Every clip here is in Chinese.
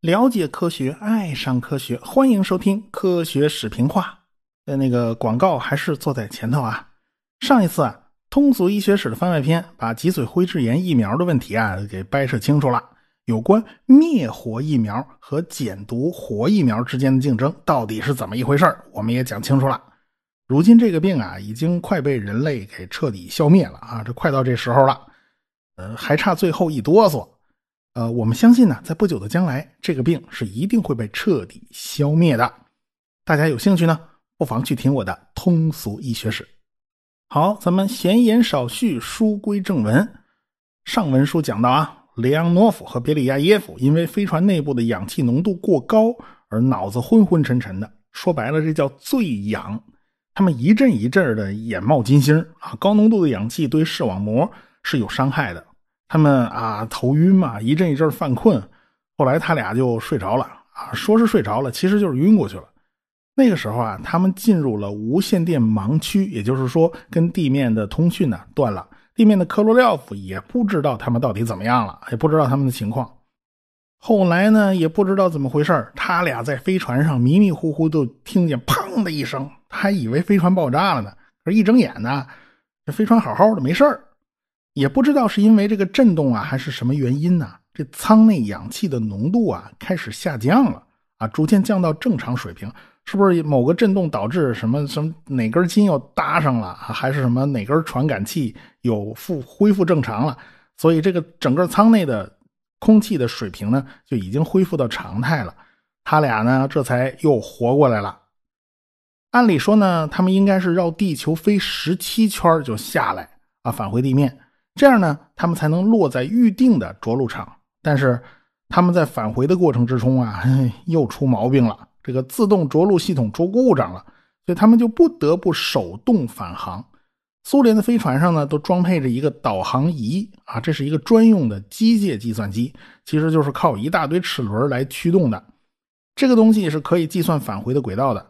了解科学，爱上科学，欢迎收听《科学史评话》。呃，那个广告还是坐在前头啊。上一次啊，通俗医学史的番外篇把脊髓灰质炎疫苗的问题啊给掰扯清楚了。有关灭活疫苗和减毒活疫苗之间的竞争到底是怎么一回事我们也讲清楚了。如今这个病啊，已经快被人类给彻底消灭了啊，这快到这时候了。呃，还差最后一哆嗦。呃，我们相信呢，在不久的将来，这个病是一定会被彻底消灭的。大家有兴趣呢，不妨去听我的通俗医学史。好，咱们闲言少叙，书归正文。上文书讲到啊，雷昂诺夫和别里亚耶夫因为飞船内部的氧气浓度过高而脑子昏昏沉沉的，说白了，这叫醉氧。他们一阵一阵的眼冒金星啊，高浓度的氧气对视网膜是有伤害的。他们啊头晕嘛，一阵一阵犯困，后来他俩就睡着了啊，说是睡着了，其实就是晕过去了。那个时候啊，他们进入了无线电盲区，也就是说跟地面的通讯呢断了，地面的科罗廖夫也不知道他们到底怎么样了，也不知道他们的情况。后来呢，也不知道怎么回事他俩在飞船上迷迷糊糊都听见砰的一声，还以为飞船爆炸了呢，可是一睁眼呢，这飞船好好的，没事。也不知道是因为这个震动啊，还是什么原因呢？这舱内氧气的浓度啊开始下降了啊，逐渐降到正常水平。是不是某个震动导致什么什么哪根筋又搭上了？还是什么哪根传感器有复恢复正常了？所以这个整个舱内的空气的水平呢就已经恢复到常态了。他俩呢这才又活过来了。按理说呢，他们应该是绕地球飞十七圈就下来啊，返回地面。这样呢，他们才能落在预定的着陆场。但是他们在返回的过程之中啊，又出毛病了，这个自动着陆系统出故障了，所以他们就不得不手动返航。苏联的飞船上呢，都装配着一个导航仪啊，这是一个专用的机械计算机，其实就是靠一大堆齿轮来驱动的。这个东西是可以计算返回的轨道的。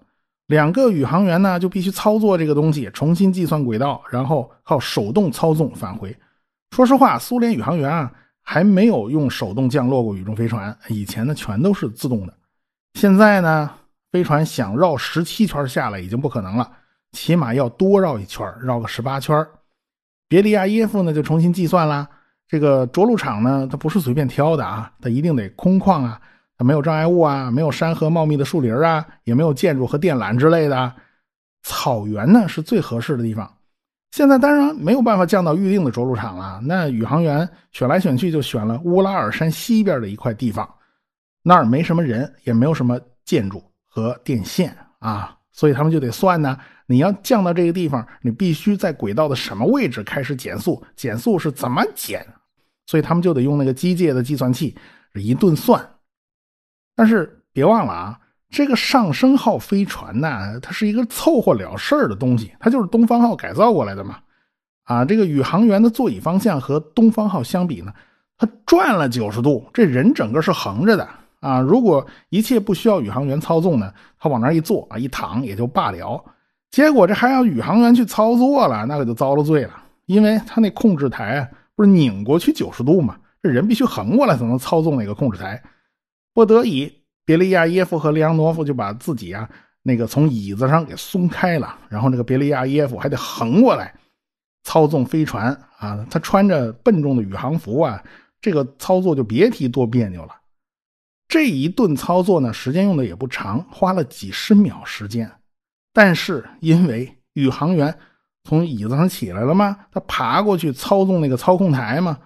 两个宇航员呢，就必须操作这个东西，重新计算轨道，然后靠手动操纵返回。说实话，苏联宇航员啊还没有用手动降落过宇宙飞船，以前呢全都是自动的。现在呢，飞船想绕十七圈下来已经不可能了，起码要多绕一圈，绕个十八圈。别利亚耶夫呢就重新计算了，这个着陆场呢它不是随便挑的啊，它一定得空旷啊，它没有障碍物啊，没有山河茂密的树林啊，也没有建筑和电缆之类的，草原呢是最合适的地方。现在当然没有办法降到预定的着陆场了。那宇航员选来选去，就选了乌拉尔山西边的一块地方，那儿没什么人，也没有什么建筑和电线啊，所以他们就得算呢。你要降到这个地方，你必须在轨道的什么位置开始减速？减速是怎么减？所以他们就得用那个机械的计算器一顿算。但是别忘了啊。这个上升号飞船呢，它是一个凑合了事儿的东西，它就是东方号改造过来的嘛。啊，这个宇航员的座椅方向和东方号相比呢，它转了九十度，这人整个是横着的啊。如果一切不需要宇航员操纵呢，他往那一坐啊，一躺也就罢了。结果这还要宇航员去操作了，那可就遭了罪了，因为他那控制台不是拧过去九十度嘛，这人必须横过来才能操纵那个控制台，不得已。别利亚耶夫和利昂诺夫就把自己啊那个从椅子上给松开了，然后那个别利亚耶夫还得横过来操纵飞船啊。他穿着笨重的宇航服啊，这个操作就别提多别扭了。这一顿操作呢，时间用的也不长，花了几十秒时间。但是因为宇航员从椅子上起来了吗？他爬过去操纵那个操控台嘛。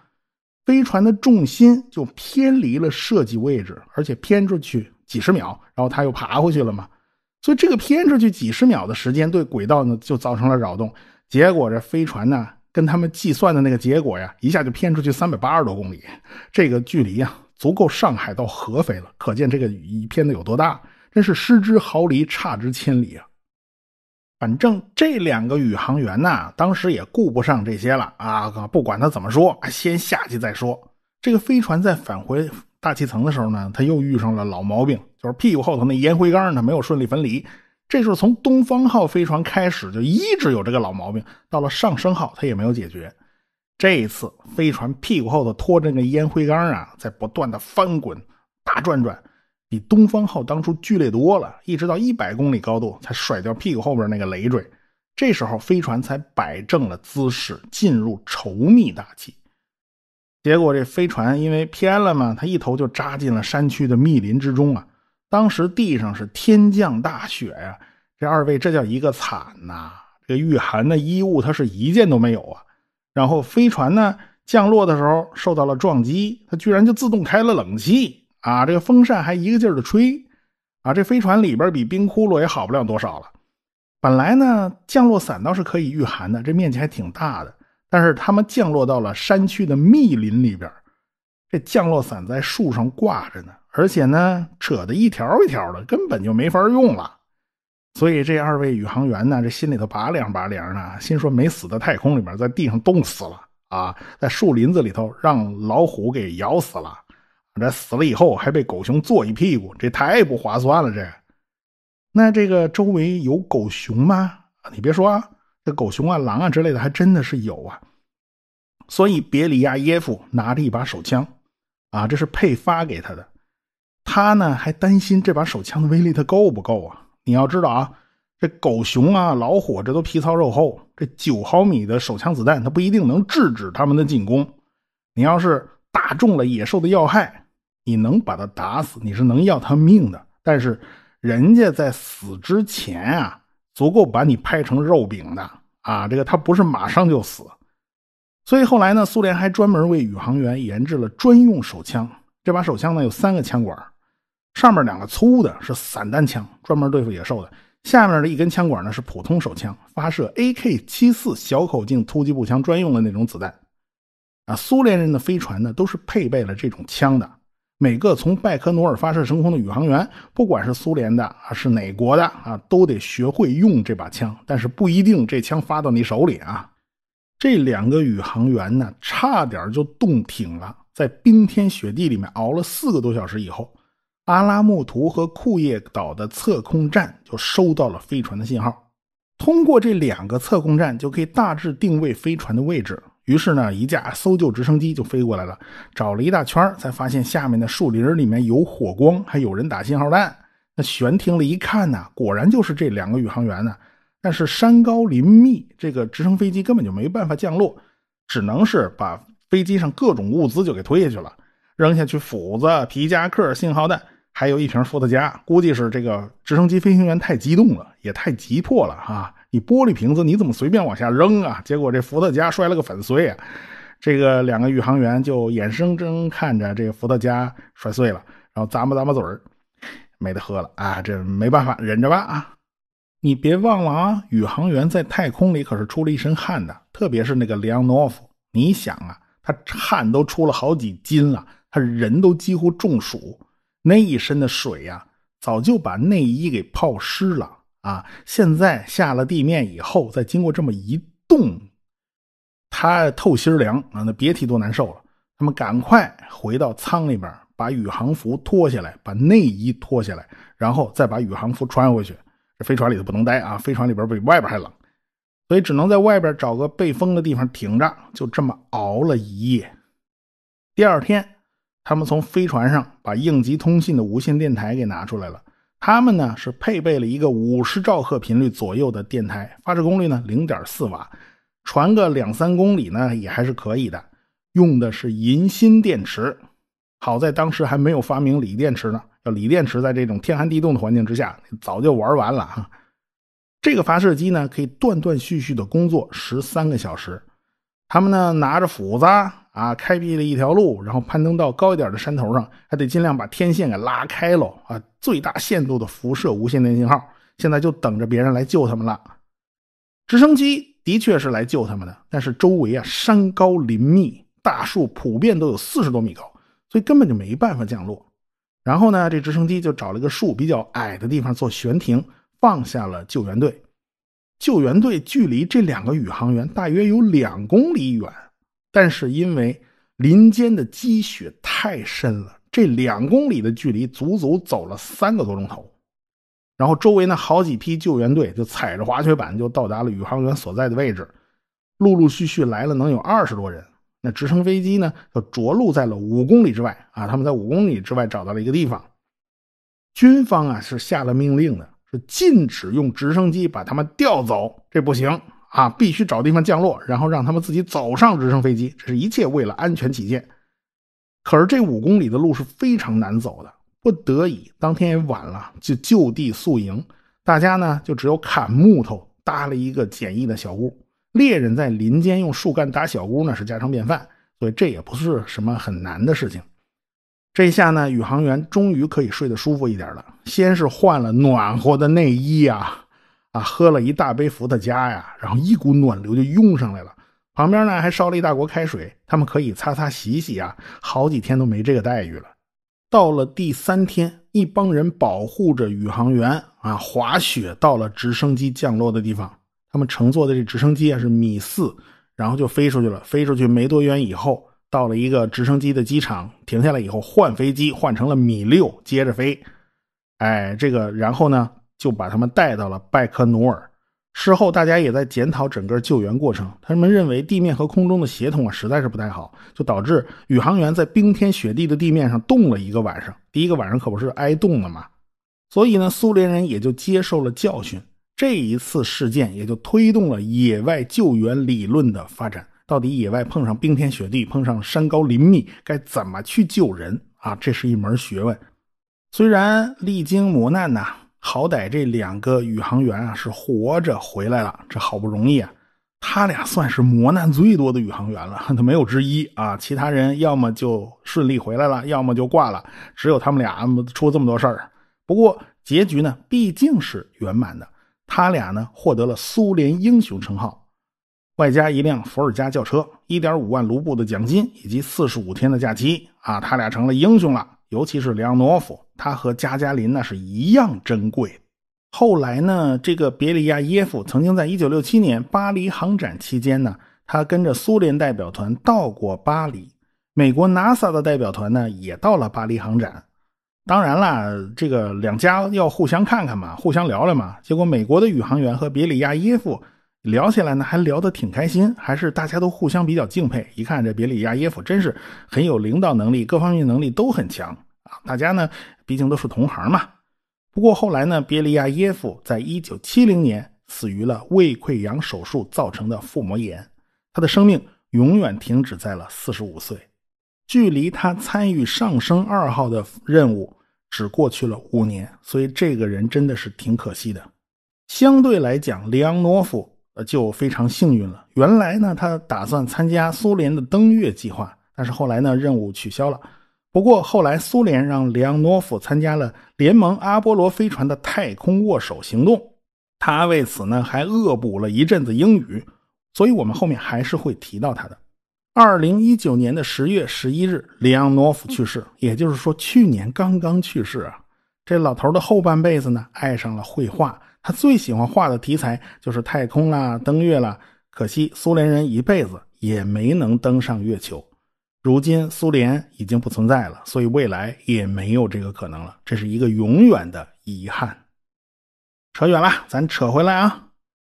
飞船的重心就偏离了设计位置，而且偏出去几十秒，然后他又爬回去了嘛。所以这个偏出去几十秒的时间，对轨道呢就造成了扰动。结果这飞船呢，跟他们计算的那个结果呀，一下就偏出去三百八十多公里。这个距离啊，足够上海到合肥了。可见这个雨偏的有多大，真是失之毫厘，差之千里啊。反正这两个宇航员呢，当时也顾不上这些了啊！不管他怎么说，先下去再说。这个飞船在返回大气层的时候呢，他又遇上了老毛病，就是屁股后头那烟灰缸呢没有顺利分离。这是从东方号飞船开始就一直有这个老毛病，到了上升号他也没有解决。这一次飞船屁股后头拖着那烟灰缸啊，在不断的翻滚、大转转，比东方号当初剧烈多了。一直到一百公里高度才甩掉屁股后边那个累赘，这时候飞船才摆正了姿势，进入稠密大气。结果这飞船因为偏了嘛，它一头就扎进了山区的密林之中啊。当时地上是天降大雪呀，这二位这叫一个惨呐！这御寒的衣物它是一件都没有啊。然后飞船呢降落的时候受到了撞击，它居然就自动开了冷气啊！这个风扇还一个劲儿的吹啊！这飞船里边比冰窟窿也好不了多少了。本来呢降落伞倒是可以御寒的，这面积还挺大的。但是他们降落到了山区的密林里边，这降落伞在树上挂着呢，而且呢扯得一条一条的，根本就没法用了。所以这二位宇航员呢，这心里头拔凉拔凉的，心说没死在太空里边，在地上冻死了啊，在树林子里头让老虎给咬死了，这死了以后还被狗熊坐一屁股，这太不划算了。这，那这个周围有狗熊吗？你别说。这狗熊啊、狼啊之类的还真的是有啊，所以别里亚耶夫拿着一把手枪，啊，这是配发给他的。他呢还担心这把手枪的威力他够不够啊？你要知道啊，这狗熊啊、老虎这都皮糙肉厚，这九毫米的手枪子弹它不一定能制止他们的进攻。你要是打中了野兽的要害，你能把它打死，你是能要它命的。但是人家在死之前啊。足够把你拍成肉饼的啊！这个他不是马上就死，所以后来呢，苏联还专门为宇航员研制了专用手枪。这把手枪呢有三个枪管，上面两个粗的是散弹枪，专门对付野兽的；下面的一根枪管呢是普通手枪，发射 AK-74 小口径突击步枪专用的那种子弹。啊，苏联人的飞船呢都是配备了这种枪的。每个从拜科努尔发射升空的宇航员，不管是苏联的还是哪国的啊，都得学会用这把枪。但是不一定这枪发到你手里啊。这两个宇航员呢，差点就冻挺了，在冰天雪地里面熬了四个多小时以后，阿拉木图和库页岛的测控站就收到了飞船的信号。通过这两个测控站，就可以大致定位飞船的位置。于是呢，一架搜救直升机就飞过来了，找了一大圈才发现下面的树林里面有火光，还有人打信号弹。那悬停了一看呢，果然就是这两个宇航员呢。但是山高林密，这个直升飞机根本就没办法降落，只能是把飞机上各种物资就给推下去了，扔下去斧子、皮夹克、信号弹，还有一瓶伏特加。估计是这个直升机飞行员太激动了，也太急迫了啊。你玻璃瓶子你怎么随便往下扔啊？结果这伏特加摔了个粉碎啊！这个两个宇航员就眼睁睁看着这个伏特加摔碎了，然后咂巴咂巴嘴儿，没得喝了啊！这没办法，忍着吧啊！你别忘了啊，宇航员在太空里可是出了一身汗的，特别是那个里昂诺夫，你想啊，他汗都出了好几斤了，他人都几乎中暑，那一身的水呀，早就把内衣给泡湿了。啊！现在下了地面以后，再经过这么一冻，他透心凉啊！那别提多难受了。他们赶快回到舱里边，把宇航服脱下来，把内衣脱下来，然后再把宇航服穿回去。这飞船里头不能待啊！飞船里边比外边还冷，所以只能在外边找个背风的地方挺着。就这么熬了一夜。第二天，他们从飞船上把应急通信的无线电台给拿出来了。他们呢是配备了一个五十兆赫频率左右的电台，发射功率呢零点四瓦，传个两三公里呢也还是可以的。用的是银锌电池，好在当时还没有发明锂电池呢。要锂电池，在这种天寒地冻的环境之下，早就玩完了哈。这个发射机呢可以断断续续的工作十三个小时。他们呢拿着斧子。啊，开辟了一条路，然后攀登到高一点的山头上，还得尽量把天线给拉开喽啊！最大限度的辐射无线电信号，现在就等着别人来救他们了。直升机的确是来救他们的，但是周围啊山高林密，大树普遍都有四十多米高，所以根本就没办法降落。然后呢，这直升机就找了个树比较矮的地方做悬停，放下了救援队。救援队距离这两个宇航员大约有两公里远。但是因为林间的积雪太深了，这两公里的距离足足走了三个多钟头。然后周围那好几批救援队就踩着滑雪板就到达了宇航员所在的位置，陆陆续续来了能有二十多人那直升飞机呢就着陆在了五公里之外啊。他们在五公里之外找到了一个地方，军方啊是下了命令的，是禁止用直升机把他们调走，这不行啊，必须找地方降落，然后让他们自己走上直升飞机。这是一切为了安全起见。可是这五公里的路是非常难走的，不得已当天也晚了，就就地宿营。大家呢就只有砍木头搭了一个简易的小屋。猎人在林间用树干搭小屋呢是家常便饭，所以这也不是什么很难的事情。这下呢，宇航员终于可以睡得舒服一点了。先是换了暖和的内衣啊，啊，喝了一大杯伏特加呀，然后一股暖流就涌上来了。旁边呢还烧了一大锅开水，他们可以擦擦洗洗啊。好几天都没这个待遇了。到了第三天，一帮人保护着宇航员啊，滑雪到了直升机降落的地方。他们乘坐的这直升机啊是米四，然后就飞出去了。飞出去没多远以后，到了一个直升机的机场，停下来以后换飞机，换成了米六，接着飞。哎，这个然后呢就把他们带到了拜科努尔。事后大家也在检讨整个救援过程，他们认为地面和空中的协同啊实在是不太好，就导致宇航员在冰天雪地的地面上冻了一个晚上。第一个晚上可不是挨冻了吗？所以呢，苏联人也就接受了教训。这一次事件也就推动了野外救援理论的发展。到底野外碰上冰天雪地，碰上山高林密，该怎么去救人啊？这是一门学问。虽然历经磨难呐，好歹这两个宇航员啊是活着回来了，这好不容易啊。他俩算是磨难最多的宇航员了，他没有之一啊。其他人要么就顺利回来了，要么就挂了，只有他们俩出这么多事儿。不过结局呢，毕竟是圆满的。他俩呢获得了苏联英雄称号，外加一辆伏尔加轿车、一点五万卢布的奖金以及四十五天的假期啊，他俩成了英雄了。尤其是梁诺夫，他和加加林那是一样珍贵。后来呢，这个别里亚耶夫曾经在一九六七年巴黎航展期间呢，他跟着苏联代表团到过巴黎，美国 NASA 的代表团呢也到了巴黎航展。当然啦，这个两家要互相看看嘛，互相聊聊嘛。结果美国的宇航员和别里亚耶夫聊起来呢，还聊得挺开心，还是大家都互相比较敬佩。一看这别里亚耶夫真是很有领导能力，各方面能力都很强啊。大家呢，毕竟都是同行嘛。不过后来呢，别里亚耶夫在一九七零年死于了胃溃疡手术造成的腹膜炎，他的生命永远停止在了四十五岁。距离他参与上升二号的任务只过去了五年，所以这个人真的是挺可惜的。相对来讲，里昂诺夫就非常幸运了。原来呢，他打算参加苏联的登月计划，但是后来呢，任务取消了。不过后来苏联让里昂诺夫参加了联盟阿波罗飞船的太空握手行动，他为此呢还恶补了一阵子英语，所以我们后面还是会提到他的。二零一九年的十月十一日，里昂诺夫去世，也就是说去年刚刚去世啊。这老头的后半辈子呢，爱上了绘画，他最喜欢画的题材就是太空啦、登月啦。可惜苏联人一辈子也没能登上月球。如今苏联已经不存在了，所以未来也没有这个可能了。这是一个永远的遗憾。扯远了，咱扯回来啊。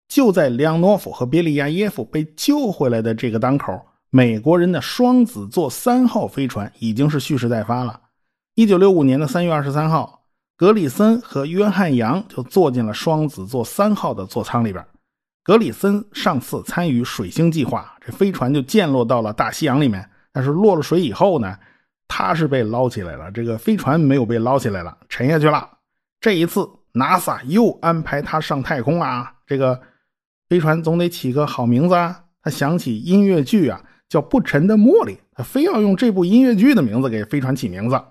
就在里昂诺夫和别利亚耶夫被救回来的这个当口。美国人的双子座三号飞船已经是蓄势待发了。一九六五年的三月二十三号，格里森和约翰杨就坐进了双子座三号的座舱里边。格里森上次参与水星计划，这飞船就降落到了大西洋里面。但是落了水以后呢，他是被捞起来了，这个飞船没有被捞起来了，沉下去了。这一次，NASA 又安排他上太空啊，这个飞船总得起个好名字啊。他想起音乐剧啊。叫不沉的茉莉，他非要用这部音乐剧的名字给飞船起名字，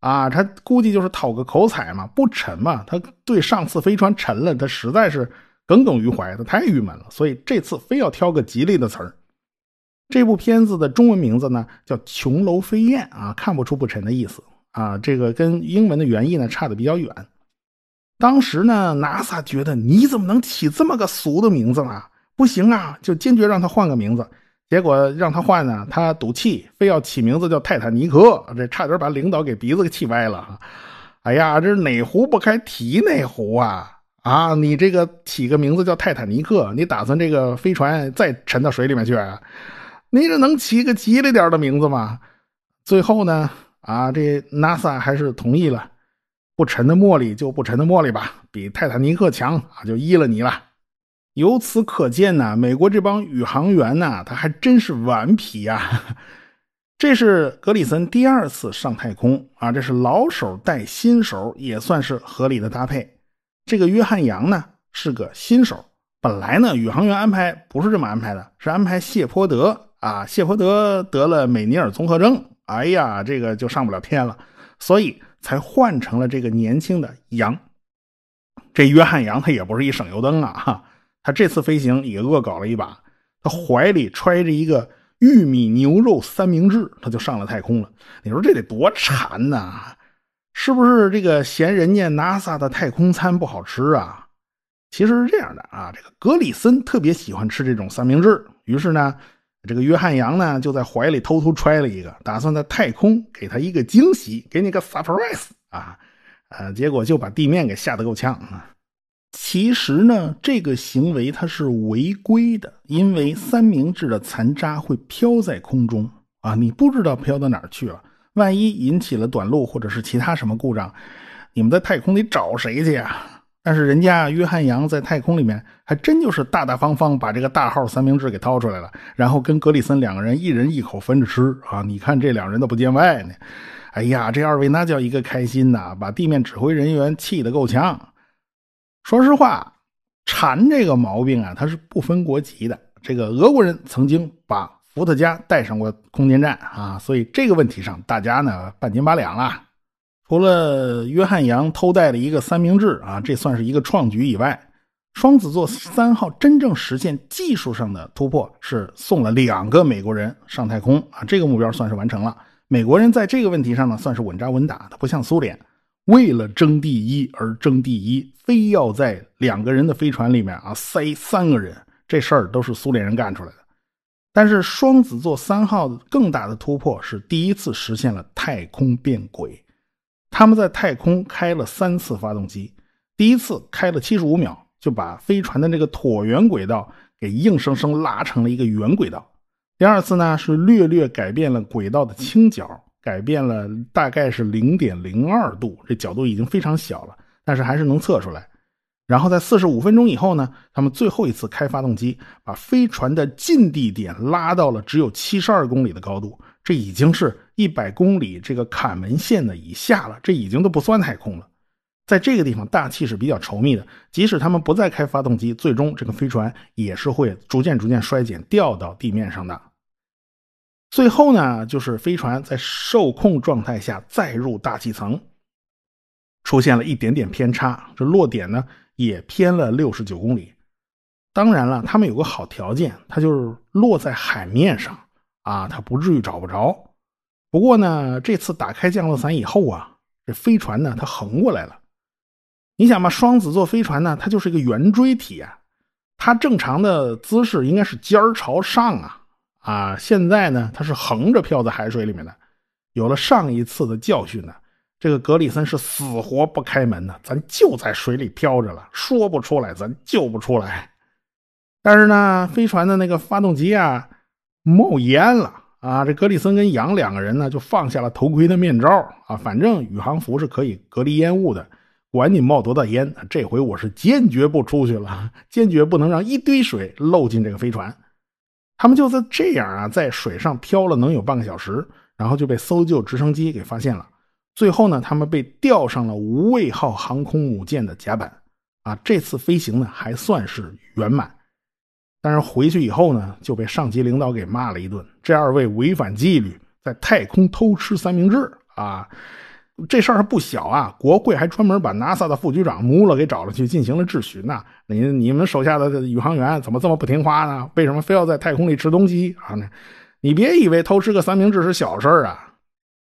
啊，他估计就是讨个口彩嘛，不沉嘛。他对上次飞船沉了，他实在是耿耿于怀，他太郁闷了，所以这次非要挑个吉利的词儿。这部片子的中文名字呢叫《琼楼飞燕》啊，看不出不沉的意思啊，这个跟英文的原意呢差的比较远。当时呢，NASA 觉得你怎么能起这么个俗的名字呢？不行啊，就坚决让他换个名字。结果让他换呢，他赌气，非要起名字叫泰坦尼克，这差点把领导给鼻子给气歪了。哎呀，这哪壶不开提哪壶啊！啊，你这个起个名字叫泰坦尼克，你打算这个飞船再沉到水里面去？啊你这能起个吉利点的名字吗？最后呢，啊，这 NASA 还是同意了，不沉的茉莉就不沉的茉莉吧，比泰坦尼克强啊，就依了你了。由此可见呢，美国这帮宇航员呢，他还真是顽皮呀。这是格里森第二次上太空啊，这是老手带新手，也算是合理的搭配。这个约翰杨呢是个新手，本来呢宇航员安排不是这么安排的，是安排谢泼德啊，谢泼德得了美尼尔综合征，哎呀，这个就上不了天了，所以才换成了这个年轻的杨。这约翰杨他也不是一省油灯啊，哈，他这次飞行也恶搞了一把，他怀里揣着一个。玉米牛肉三明治，他就上了太空了。你说这得多馋呐？是不是这个嫌人家 NASA 的太空餐不好吃啊？其实是这样的啊，这个格里森特别喜欢吃这种三明治，于是呢，这个约翰杨呢就在怀里偷偷揣了一个，打算在太空给他一个惊喜，给你个 surprise 啊，呃，结果就把地面给吓得够呛啊。其实呢，这个行为它是违规的，因为三明治的残渣会飘在空中啊，你不知道飘到哪儿去了。万一引起了短路或者是其他什么故障，你们在太空里找谁去呀？但是人家约翰杨在太空里面还真就是大大方方把这个大号三明治给掏出来了，然后跟格里森两个人一人一口分着吃啊！你看这两人都不见外呢。哎呀，这二位那叫一个开心呐，把地面指挥人员气得够呛。说实话，馋这个毛病啊，它是不分国籍的。这个俄国人曾经把伏特加带上过空间站啊，所以这个问题上大家呢半斤八两了。除了约翰杨偷带了一个三明治啊，这算是一个创举以外，双子座三号真正实现技术上的突破是送了两个美国人上太空啊，这个目标算是完成了。美国人在这个问题上呢，算是稳扎稳打的，不像苏联。为了争第一而争第一，非要在两个人的飞船里面啊塞三个人，这事儿都是苏联人干出来的。但是双子座三号的更大的突破是第一次实现了太空变轨，他们在太空开了三次发动机，第一次开了七十五秒，就把飞船的那个椭圆轨道给硬生生拉成了一个圆轨道。第二次呢是略略改变了轨道的倾角。改变了大概是零点零二度，这角度已经非常小了，但是还是能测出来。然后在四十五分钟以后呢，他们最后一次开发动机，把飞船的近地点拉到了只有七十二公里的高度，这已经是一百公里这个坎门线的以下了，这已经都不算太空了。在这个地方，大气是比较稠密的，即使他们不再开发动机，最终这个飞船也是会逐渐逐渐衰减，掉到地面上的。最后呢，就是飞船在受控状态下再入大气层，出现了一点点偏差，这落点呢也偏了六十九公里。当然了，他们有个好条件，它就是落在海面上啊，它不至于找不着。不过呢，这次打开降落伞以后啊，这飞船呢它横过来了。你想嘛，双子座飞船呢，它就是一个圆锥体啊，它正常的姿势应该是尖儿朝上啊。啊，现在呢，它是横着漂在海水里面的。有了上一次的教训呢，这个格里森是死活不开门呢，咱就在水里漂着了，说不出来，咱救不出来。但是呢，飞船的那个发动机啊冒烟了啊，这格里森跟杨两个人呢就放下了头盔的面罩啊，反正宇航服是可以隔离烟雾的，管你冒多大烟，这回我是坚决不出去了，坚决不能让一堆水漏进这个飞船。他们就在这样啊，在水上漂了能有半个小时，然后就被搜救直升机给发现了。最后呢，他们被吊上了无畏号航空母舰的甲板。啊，这次飞行呢还算是圆满，但是回去以后呢，就被上级领导给骂了一顿。这二位违反纪律，在太空偷吃三明治啊！这事儿还不小啊！国会还专门把 NASA 的副局长穆勒给找了去进行了质询呐。你你们手下的宇航员怎么这么不听话呢？为什么非要在太空里吃东西啊？你别以为偷吃个三明治是小事儿啊！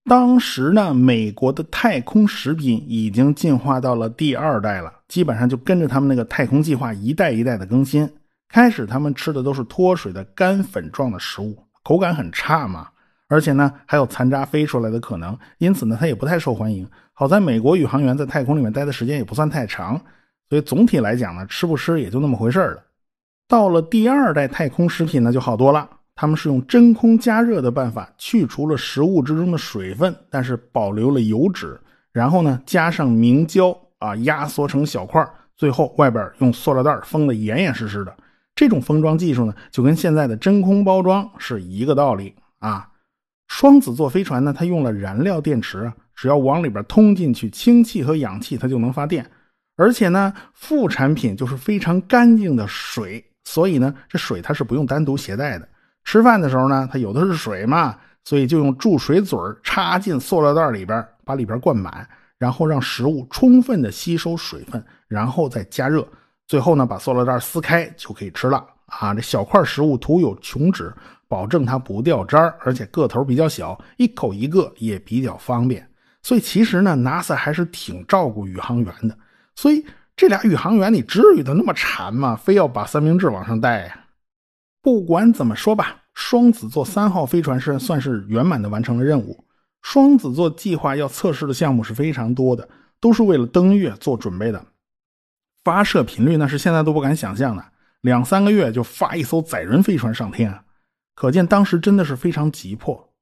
当时呢，美国的太空食品已经进化到了第二代了，基本上就跟着他们那个太空计划一代一代的更新。开始他们吃的都是脱水的干粉状的食物，口感很差嘛。而且呢，还有残渣飞出来的可能，因此呢，它也不太受欢迎。好在美国宇航员在太空里面待的时间也不算太长，所以总体来讲呢，吃不吃也就那么回事了。到了第二代太空食品呢，就好多了。他们是用真空加热的办法去除了食物之中的水分，但是保留了油脂，然后呢加上明胶啊，压缩成小块，最后外边用塑料袋封得严严实实的。这种封装技术呢，就跟现在的真空包装是一个道理啊。双子座飞船呢，它用了燃料电池，只要往里边通进去氢气和氧气，它就能发电。而且呢，副产品就是非常干净的水，所以呢，这水它是不用单独携带的。吃饭的时候呢，它有的是水嘛，所以就用注水嘴插进塑料袋里边，把里边灌满，然后让食物充分的吸收水分，然后再加热，最后呢，把塑料袋撕开就可以吃了啊！这小块食物涂有琼脂，保证它不掉渣而且个头比较小，一口一个也比较方便。所以其实呢，NASA 还是挺照顾宇航员的。所以这俩宇航员，你至于的那么馋吗？非要把三明治往上带呀？不管怎么说吧，双子座三号飞船是算是圆满的完成了任务。双子座计划要测试的项目是非常多的，都是为了登月做准备的。发射频率那是现在都不敢想象的，两三个月就发一艘载人飞船上天，可见当时真的是非常急迫。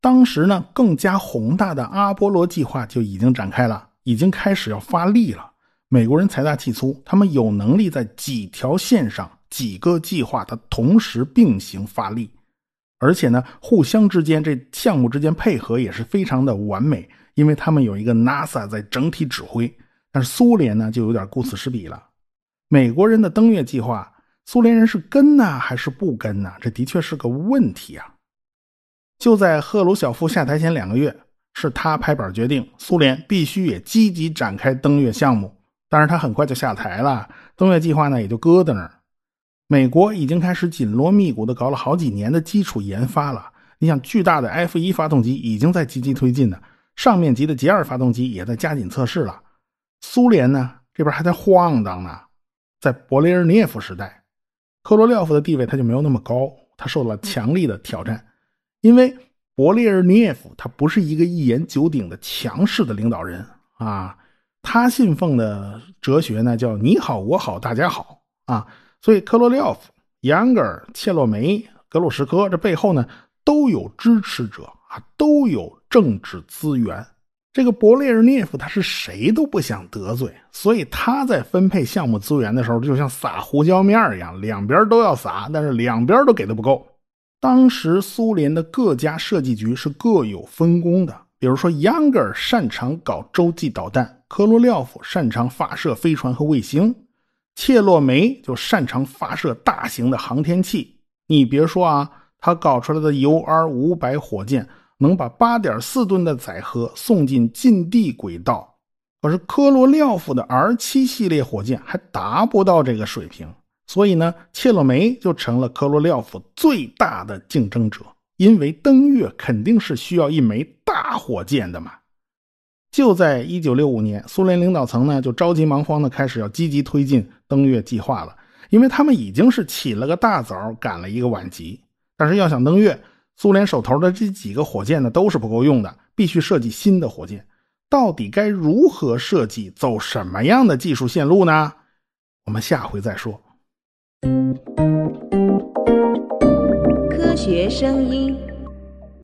当时呢，更加宏大的阿波罗计划就已经展开了，已经开始要发力了。美国人财大气粗，他们有能力在几条线上。几个计划它同时并行发力，而且呢，互相之间这项目之间配合也是非常的完美，因为他们有一个 NASA 在整体指挥。但是苏联呢，就有点顾此失彼了。美国人的登月计划，苏联人是跟呢还是不跟呢？这的确是个问题啊。就在赫鲁晓夫下台前两个月，是他拍板决定，苏联必须也积极展开登月项目。但是他很快就下台了，登月计划呢也就搁在那儿。美国已经开始紧锣密鼓的搞了好几年的基础研发了。你想，巨大的 F 一发动机已经在积极推进呢，上面级的捷二发动机也在加紧测试了。苏联呢，这边还在晃荡呢。在勃列日涅夫时代，科罗廖夫的地位他就没有那么高，他受到了强力的挑战，因为勃列日涅夫他不是一个一言九鼎的强势的领导人啊，他信奉的哲学呢叫你好我好大家好啊。所以，科罗廖夫、扬格尔、切洛梅、格鲁什科这背后呢，都有支持者啊，都有政治资源。这个勃列日涅夫他是谁都不想得罪，所以他在分配项目资源的时候，就像撒胡椒面一样，两边都要撒，但是两边都给的不够。当时苏联的各家设计局是各有分工的，比如说，扬格尔擅长搞洲际导弹，科罗廖夫擅长发射飞船和卫星。切洛梅就擅长发射大型的航天器，你别说啊，他搞出来的 UR 五百火箭能把八点四吨的载荷送进近地轨道，可是科罗廖夫的 R 七系列火箭还达不到这个水平，所以呢，切洛梅就成了科罗廖夫最大的竞争者，因为登月肯定是需要一枚大火箭的嘛。就在一九六五年，苏联领导层呢就着急忙慌的开始要积极推进登月计划了，因为他们已经是起了个大早，赶了一个晚集。但是要想登月，苏联手头的这几个火箭呢都是不够用的，必须设计新的火箭。到底该如何设计，走什么样的技术线路呢？我们下回再说。科学声音。